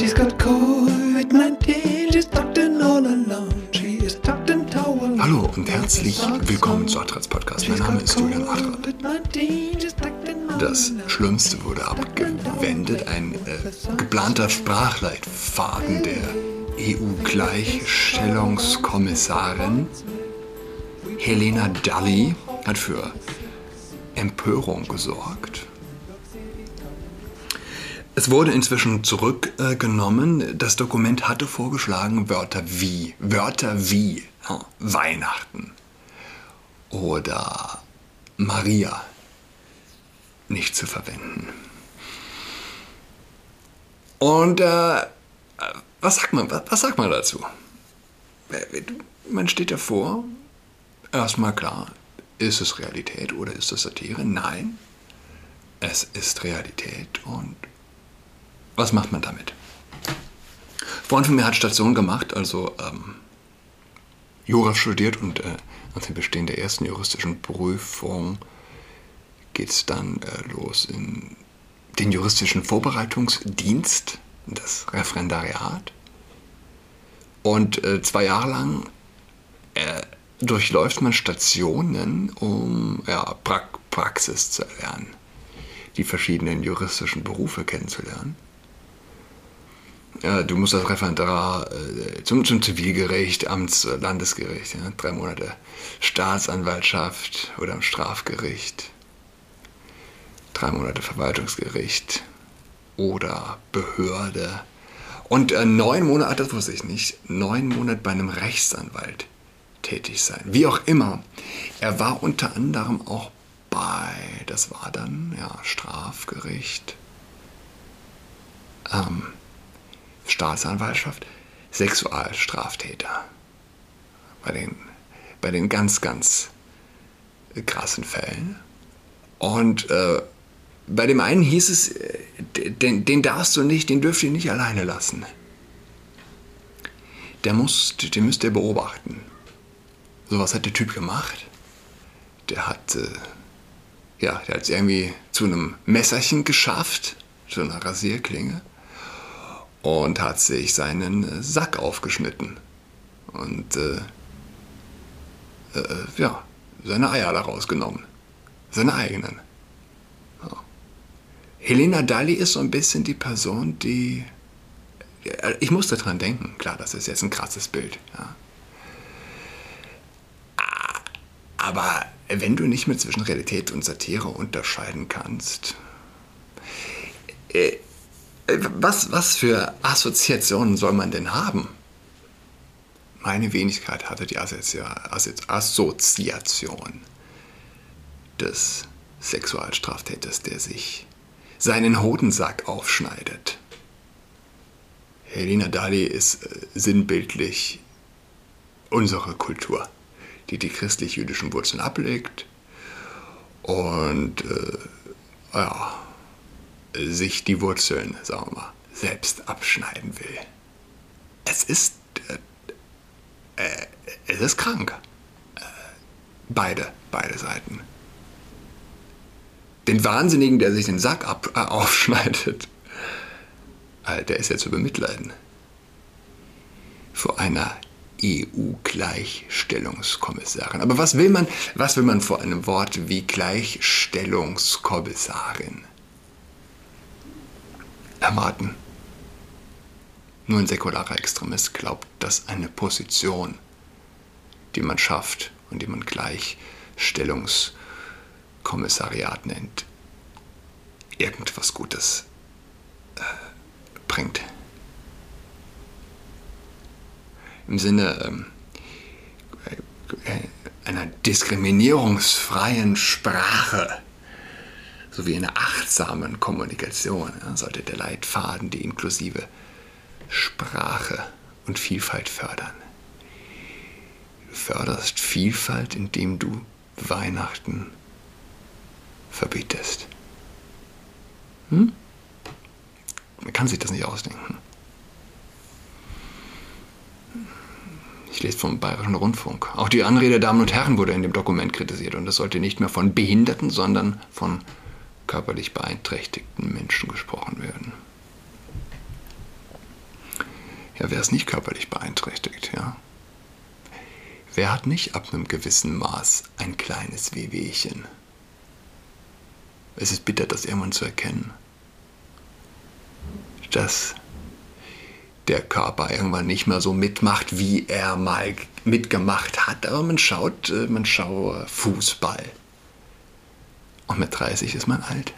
She's got COVID-19, she's tucked in all alone. She is tucked in towel. Hallo und herzlich willkommen zu Adrats Podcast. Mein Name ist Julian Adrat. Das Schlimmste wurde abgewendet. Ein äh, geplanter Sprachleitfaden der EU-Gleichstellungskommissarin Helena Dalli hat für Empörung gesorgt. Es wurde inzwischen zurückgenommen. Das Dokument hatte vorgeschlagen Wörter wie, Wörter wie ja, Weihnachten oder Maria nicht zu verwenden. Und äh, was sagt man, was, was sagt man dazu? Man steht davor, erstmal klar, ist es Realität oder ist es Satire? Nein, es ist Realität und was macht man damit? Freund von mir hat Station gemacht, also ähm, Jura studiert und äh, nach dem Bestehen der ersten juristischen Prüfung geht es dann äh, los in den juristischen Vorbereitungsdienst, das Referendariat. Und äh, zwei Jahre lang äh, durchläuft man Stationen, um ja, pra Praxis zu erlernen, die verschiedenen juristischen Berufe kennenzulernen. Du musst das Referendar äh, zum, zum Zivilgericht, Amts-, Landesgericht, ja, drei Monate. Staatsanwaltschaft oder am Strafgericht, drei Monate Verwaltungsgericht oder Behörde. Und äh, neun Monate, das wusste ich nicht, neun Monate bei einem Rechtsanwalt tätig sein. Wie auch immer, er war unter anderem auch bei, das war dann, ja, Strafgericht, ähm, Staatsanwaltschaft, Sexualstraftäter. Bei den, bei den ganz, ganz krassen Fällen. Und äh, bei dem einen hieß es, äh, den, den darfst du nicht, den dürft ihr nicht alleine lassen. Der muss, den müsst ihr beobachten. So was hat der Typ gemacht. Der hat, äh, ja, der hat es irgendwie zu einem Messerchen geschafft, zu einer Rasierklinge und hat sich seinen äh, Sack aufgeschnitten und äh, äh, ja, seine Eier daraus genommen. Seine eigenen. Ja. Helena Dalli ist so ein bisschen die Person, die. Ich musste dran denken, klar, das ist jetzt ein krasses Bild. Ja. Aber wenn du nicht mehr zwischen Realität und Satire unterscheiden kannst, äh, was, was für Assoziationen soll man denn haben? Meine Wenigkeit hatte die Assoziation des Sexualstraftäters, der sich seinen Hodensack aufschneidet. Helena Dali ist äh, sinnbildlich unsere Kultur, die die christlich-jüdischen Wurzeln ablegt und äh, ja, sich die Wurzeln, sagen wir mal, selbst abschneiden will. Es ist, äh, äh, es ist krank. Äh, beide, beide Seiten. Den Wahnsinnigen, der sich den Sack ab, äh, aufschneidet, äh, der ist ja zu bemitleiden. Vor einer EU-Gleichstellungskommissarin. Aber was will man, was will man vor einem Wort wie Gleichstellungskommissarin? Erwarten. Nur ein säkularer Extremist glaubt, dass eine Position, die man schafft und die man Gleichstellungskommissariat nennt, irgendwas Gutes äh, bringt. Im Sinne ähm, äh, einer diskriminierungsfreien Sprache sowie einer achtsamen Kommunikation sollte der Leitfaden die inklusive Sprache und Vielfalt fördern. Du förderst Vielfalt, indem du Weihnachten verbietest. Hm? Man kann sich das nicht ausdenken. Ich lese vom Bayerischen Rundfunk. Auch die Anrede der Damen und Herren wurde in dem Dokument kritisiert und es sollte nicht mehr von Behinderten, sondern von körperlich beeinträchtigten Menschen gesprochen werden. Ja, wer ist nicht körperlich beeinträchtigt, ja? Wer hat nicht ab einem gewissen Maß ein kleines Wehwehchen? Es ist bitter, das irgendwann zu erkennen. Dass der Körper irgendwann nicht mehr so mitmacht, wie er mal mitgemacht hat. Aber man schaut, äh, man schaut Fußball. Und mit 30 ist man alt.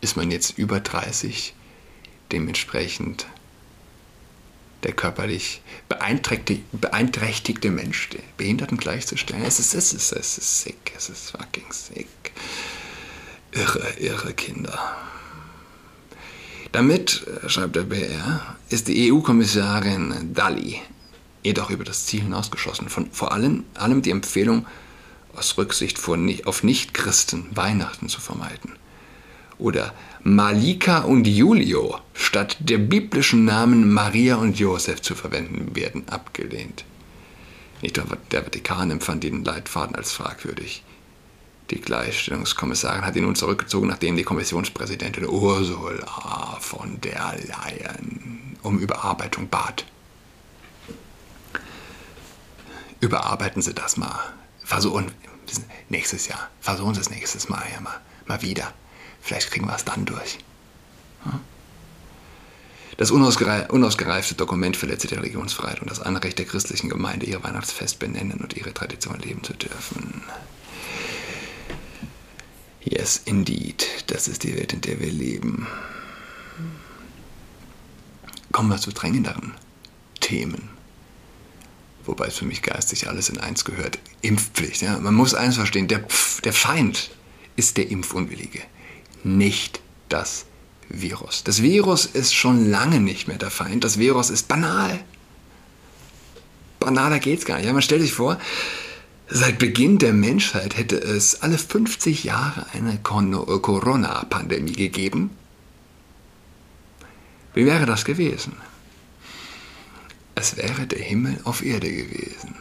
Ist man jetzt über 30, dementsprechend der körperlich beeinträchtigte, beeinträchtigte Mensch den Behinderten gleichzustellen. Es ist, es ist, es ist sick, es ist fucking sick. Irre, irre Kinder. Damit, äh, schreibt der BR, ist die EU-Kommissarin Dalli jedoch über das Ziel hinausgeschossen. Von, vor allem, allem die Empfehlung, aus Rücksicht auf Nichtchristen Weihnachten zu vermeiden. Oder Malika und Julio statt der biblischen Namen Maria und Josef zu verwenden werden abgelehnt. Nicht der Vatikan empfand den Leitfaden als fragwürdig. Die Gleichstellungskommissarin hat ihn nun zurückgezogen, nachdem die Kommissionspräsidentin Ursula von der Leyen um Überarbeitung bat. Überarbeiten Sie das mal. Versuchen, nächstes Jahr. Versuchen Sie es nächstes Mal ja mal, mal wieder. Vielleicht kriegen wir es dann durch. Das unausgereifte Dokument verletzt die Religionsfreiheit und das Anrecht der christlichen Gemeinde, ihr Weihnachtsfest benennen und ihre Tradition leben zu dürfen. Yes, indeed. Das ist die Welt, in der wir leben. Kommen wir zu drängenderen Themen. Wobei es für mich geistig alles in eins gehört. Impfpflicht. Ja? Man muss eins verstehen, der, der Feind ist der Impfunwillige, nicht das Virus. Das Virus ist schon lange nicht mehr der Feind. Das Virus ist banal. Banaler geht's gar nicht. Ja, man stellt sich vor, Seit Beginn der Menschheit hätte es alle 50 Jahre eine Corona-Pandemie gegeben. Wie wäre das gewesen? Es wäre der Himmel auf Erde gewesen.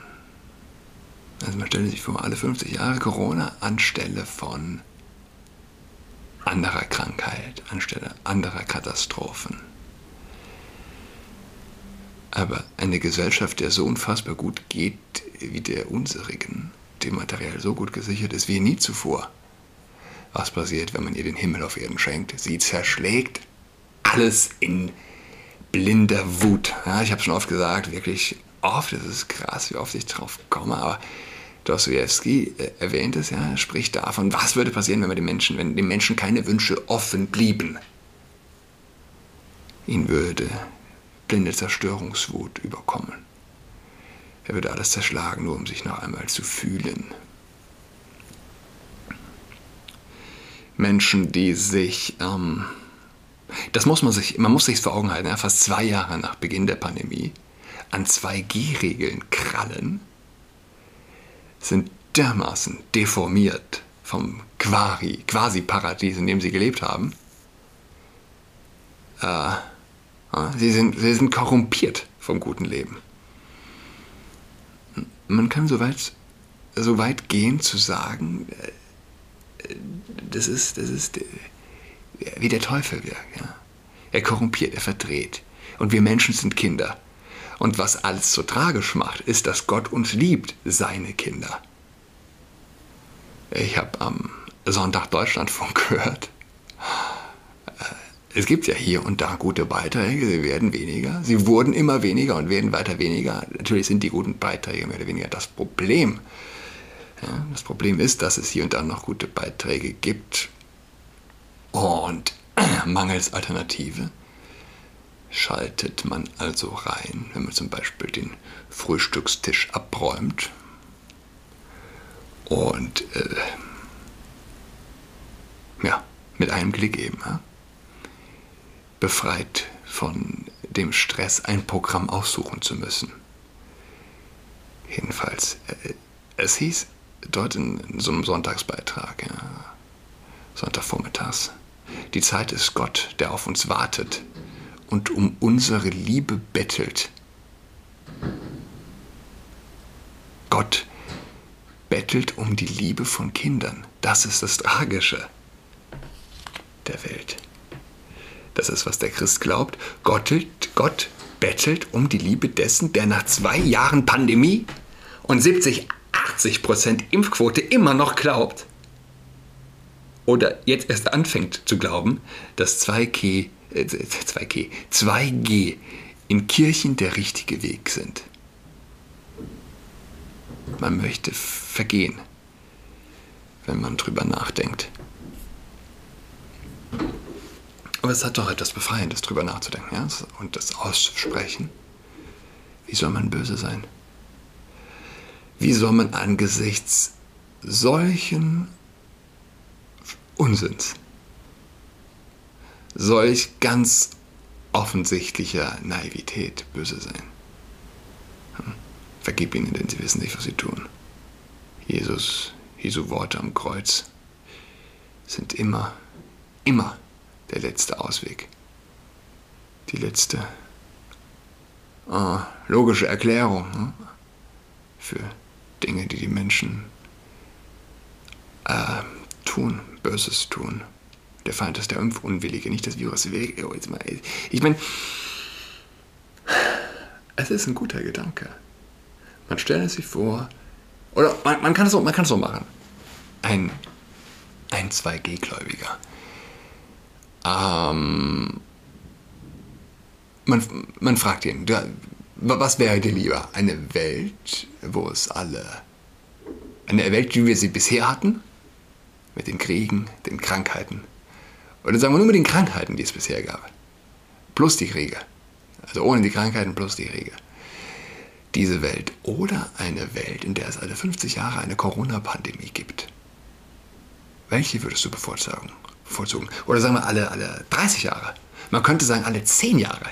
Also man stelle sich vor, alle 50 Jahre Corona anstelle von anderer Krankheit, anstelle anderer Katastrophen. Aber eine Gesellschaft, der so unfassbar gut geht wie der unserigen, dem Material so gut gesichert ist wie nie zuvor. Was passiert, wenn man ihr den Himmel auf Erden schenkt? Sie zerschlägt alles in blinder Wut. Ja, ich habe schon oft gesagt, wirklich oft, es ist krass, wie oft ich drauf komme, aber Dostoevsky äh, erwähnt es ja, spricht davon, was würde passieren, wenn wir den Menschen, wenn den Menschen keine Wünsche offen blieben. Ihn würde blinde Zerstörungswut überkommen. Er würde alles zerschlagen, nur um sich noch einmal zu fühlen. Menschen, die sich, ähm, das muss man sich, man muss sich vor Augen halten, ja, fast zwei Jahre nach Beginn der Pandemie, an 2G-Regeln krallen, sind dermaßen deformiert vom Quasi-Paradies, in dem sie gelebt haben. Äh, Sie sind, sie sind korrumpiert vom guten Leben. Man kann so weit, so weit gehen zu sagen, äh, das ist, das ist wie der Teufel wirkt. Ja. Er korrumpiert, er verdreht. Und wir Menschen sind Kinder. Und was alles so tragisch macht, ist, dass Gott uns liebt, seine Kinder. Ich habe am Sonntag Deutschlandfunk gehört es gibt ja hier und da gute Beiträge, sie werden weniger. Sie wurden immer weniger und werden weiter weniger. Natürlich sind die guten Beiträge mehr oder weniger das Problem. Ja, das Problem ist, dass es hier und da noch gute Beiträge gibt. Und mangels Alternative schaltet man also rein, wenn man zum Beispiel den Frühstückstisch abräumt und äh, ja, mit einem Klick eben. Ja befreit von dem Stress, ein Programm aussuchen zu müssen. Jedenfalls, äh, es hieß dort in, in so einem Sonntagsbeitrag, ja, Sonntagvormittags, die Zeit ist Gott, der auf uns wartet und um unsere Liebe bettelt. Gott bettelt um die Liebe von Kindern. Das ist das Tragische der Welt. Das ist, was der Christ glaubt. Gott, Gott bettelt um die Liebe dessen, der nach zwei Jahren Pandemie und 70, 80 Prozent Impfquote immer noch glaubt. Oder jetzt erst anfängt zu glauben, dass 2G, äh, 2G, 2G in Kirchen der richtige Weg sind. Man möchte vergehen, wenn man drüber nachdenkt. Aber es hat doch etwas Befreiendes, drüber nachzudenken ja? und das auszusprechen. Wie soll man böse sein? Wie soll man angesichts solchen Unsinns, solch ganz offensichtlicher Naivität böse sein? Hm. Vergib ihnen, denn sie wissen nicht, was sie tun. Jesus, Jesu Worte am Kreuz sind immer, immer der letzte Ausweg. Die letzte oh, logische Erklärung hm, für Dinge, die die Menschen äh, tun, Böses tun. Der Feind ist der Impfunwillige, nicht das Virus. Ich meine, es ist ein guter Gedanke. Man stellt sich vor, oder man, man kann es so, man kann es so machen. Ein, ein 2G-Gläubiger. Ähm, man, man fragt ihn, was wäre dir lieber? Eine Welt, wo es alle, eine Welt, wie wir sie bisher hatten, mit den Kriegen, den Krankheiten, oder sagen wir nur mit den Krankheiten, die es bisher gab, plus die Kriege, also ohne die Krankheiten plus die Kriege diese Welt oder eine Welt, in der es alle 50 Jahre eine Corona-Pandemie gibt? Welche würdest du bevorzugen? bevorzugen? Oder sagen wir alle, alle 30 Jahre? Man könnte sagen alle 10 Jahre.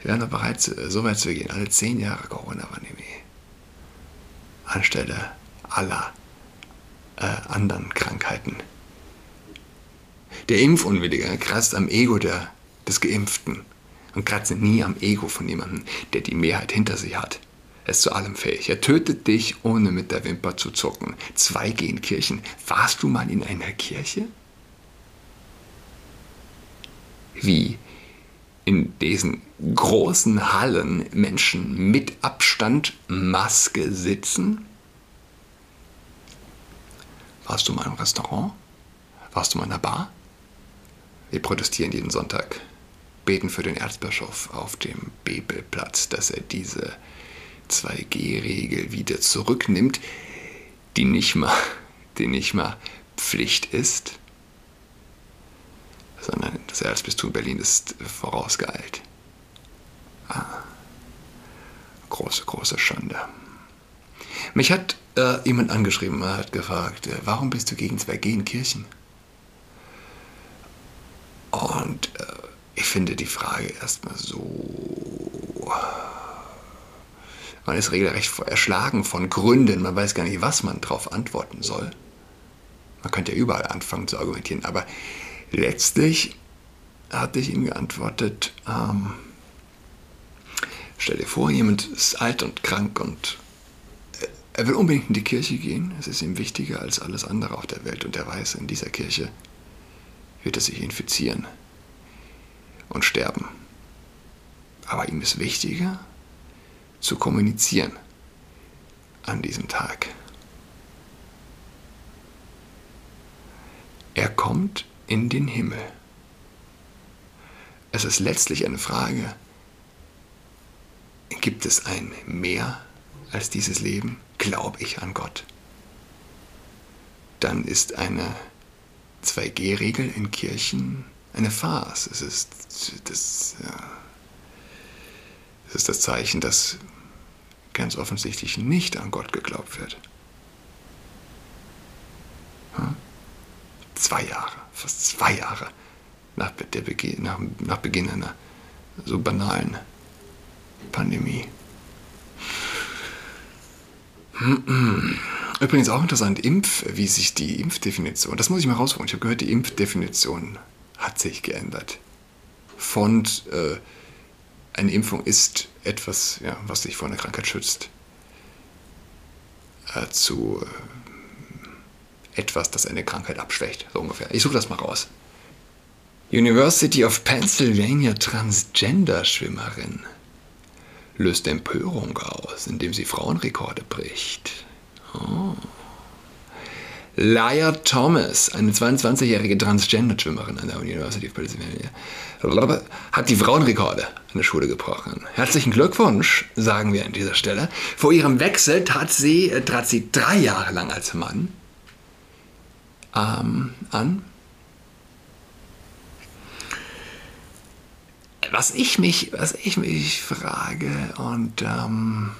Wir wären doch bereit, so weit zu gehen. Alle 10 Jahre Corona-Pandemie. Anstelle aller äh, anderen Krankheiten. Der Impfunwillige kratzt am Ego der, des Geimpften und kratze nie am Ego von jemandem, der die Mehrheit hinter sich hat. Er ist zu allem fähig. Er tötet dich, ohne mit der Wimper zu zucken. Zwei gehen Kirchen. Warst du mal in einer Kirche? Wie in diesen großen Hallen Menschen mit Abstand, Maske sitzen? Warst du mal im Restaurant? Warst du mal in einer Bar? Wir protestieren jeden Sonntag beten für den Erzbischof auf dem Bebelplatz, dass er diese 2G-Regel wieder zurücknimmt, die nicht mal, die nicht mal Pflicht ist, sondern das Erzbistum Berlin ist vorausgeeilt. Ah, große, große Schande. Mich hat äh, jemand angeschrieben, hat gefragt, äh, warum bist du gegen 2G in Kirchen? Und äh, ich finde die Frage erstmal so. Man ist regelrecht erschlagen von Gründen. Man weiß gar nicht, was man darauf antworten soll. Man könnte ja überall anfangen zu argumentieren. Aber letztlich hatte ich ihm geantwortet, ähm, stell dir vor, jemand ist alt und krank und er will unbedingt in die Kirche gehen. Es ist ihm wichtiger als alles andere auf der Welt. Und er weiß, in dieser Kirche wird er sich infizieren und sterben. Aber ihm ist wichtiger zu kommunizieren an diesem Tag. Er kommt in den Himmel. Es ist letztlich eine Frage, gibt es ein Mehr als dieses Leben? Glaube ich an Gott? Dann ist eine 2G-Regel in Kirchen eine Farce. Es ist das, ja, es ist das Zeichen, dass ganz offensichtlich nicht an Gott geglaubt wird. Hm? Zwei Jahre, fast zwei Jahre nach, Beginn, nach, nach Beginn einer so banalen Pandemie. Übrigens auch interessant, Impf, wie sich die Impfdefinition, das muss ich mal rausholen. Ich habe gehört, die Impfdefinition hat sich geändert. Von äh, eine Impfung ist etwas, ja, was dich vor einer Krankheit schützt, äh, zu äh, etwas, das eine Krankheit abschwächt, so ungefähr. Ich suche das mal raus. University of Pennsylvania Transgender-Schwimmerin löst Empörung aus, indem sie Frauenrekorde bricht. Oh. Laia Thomas, eine 22-jährige Transgender-Schwimmerin an der University of Pennsylvania, hat die Frauenrekorde an der Schule gebrochen. Herzlichen Glückwunsch, sagen wir an dieser Stelle. Vor ihrem Wechsel tat sie, äh, trat sie drei Jahre lang als Mann ähm, an. Was ich mich, was ich mich frage, und ähm,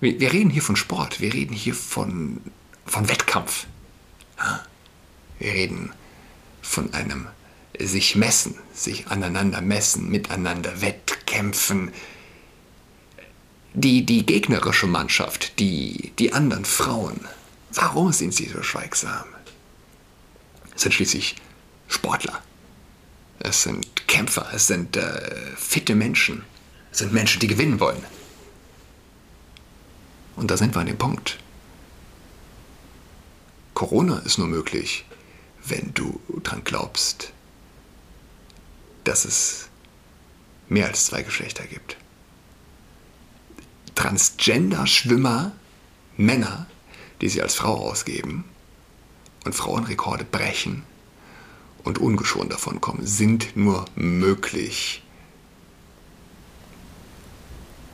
wir, wir reden hier von Sport, wir reden hier von von Wettkampf. Wir reden von einem sich messen, sich aneinander messen, miteinander wettkämpfen. Die, die gegnerische Mannschaft, die, die anderen Frauen, warum sind sie so schweigsam? Es sind schließlich Sportler. Es sind Kämpfer, es sind äh, fitte Menschen. Es sind Menschen, die gewinnen wollen. Und da sind wir an dem Punkt. Corona ist nur möglich, wenn du dran glaubst, dass es mehr als zwei Geschlechter gibt. Transgender-Schwimmer, Männer, die sich als Frau ausgeben und Frauenrekorde brechen und ungeschoren davon kommen, sind nur möglich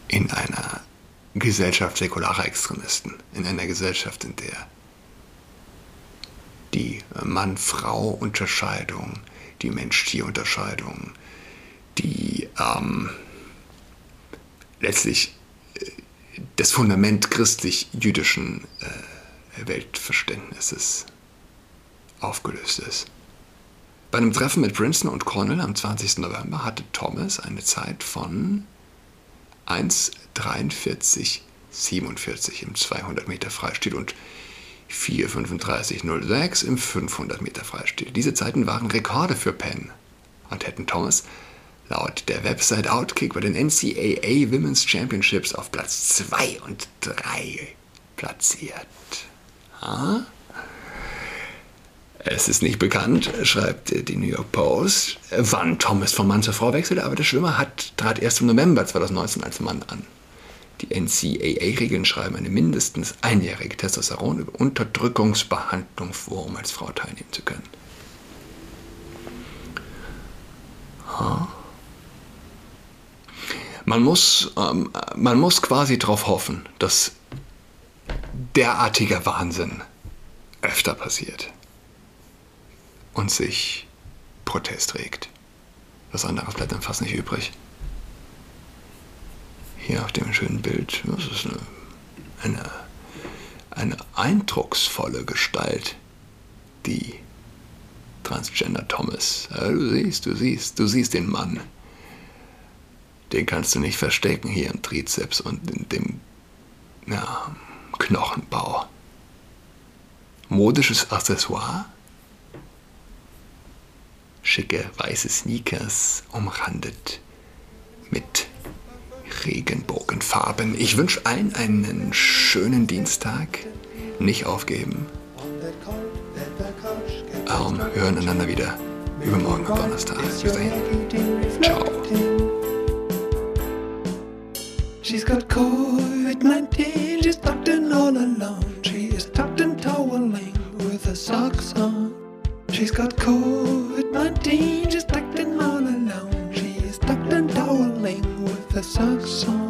in einer Gesellschaft säkularer Extremisten, in einer Gesellschaft, in der die Mann-Frau-Unterscheidung, die Mensch-Tier-Unterscheidung, die ähm, letztlich äh, das Fundament christlich-jüdischen äh, Weltverständnisses aufgelöst ist. Bei einem Treffen mit Princeton und Cornell am 20. November hatte Thomas eine Zeit von 1,43,47 im 200 Meter Freistil und 4,35,06 im 500 Meter Freistil. Diese Zeiten waren Rekorde für Penn und hätten Thomas laut der Website Outkick bei den NCAA Women's Championships auf Platz 2 und 3 platziert. Ha? Es ist nicht bekannt, schreibt die New York Post, wann Thomas von Mann zur Frau wechselte, aber der Schwimmer hat, trat erst im November 2019 als Mann an. Die NCAA-Regeln schreiben eine mindestens einjährige Testosteron-Unterdrückungsbehandlung vor, um als Frau teilnehmen zu können. Man muss, ähm, man muss quasi darauf hoffen, dass derartiger Wahnsinn öfter passiert und sich Protest regt. Was anderes bleibt dann fast nicht übrig hier auf dem schönen Bild. Das ist eine, eine, eine eindrucksvolle Gestalt, die Transgender Thomas. Du siehst, du siehst, du siehst den Mann. Den kannst du nicht verstecken hier im Trizeps und in dem ja, Knochenbau. Modisches Accessoire? Schicke weiße Sneakers umrandet mit Regenbogenfarben. Ich wünsche allen einen schönen Dienstag. Nicht aufgeben. Ähm, hören einander wieder übermorgen am Donnerstag. Bis dahin. Ciao. She's got COVID-19, she's tucked in all alone. She is tucked in toweling with her socks on. She's got COVID-19, she's tucked in all alone. She is tucked in toweling with her socks on.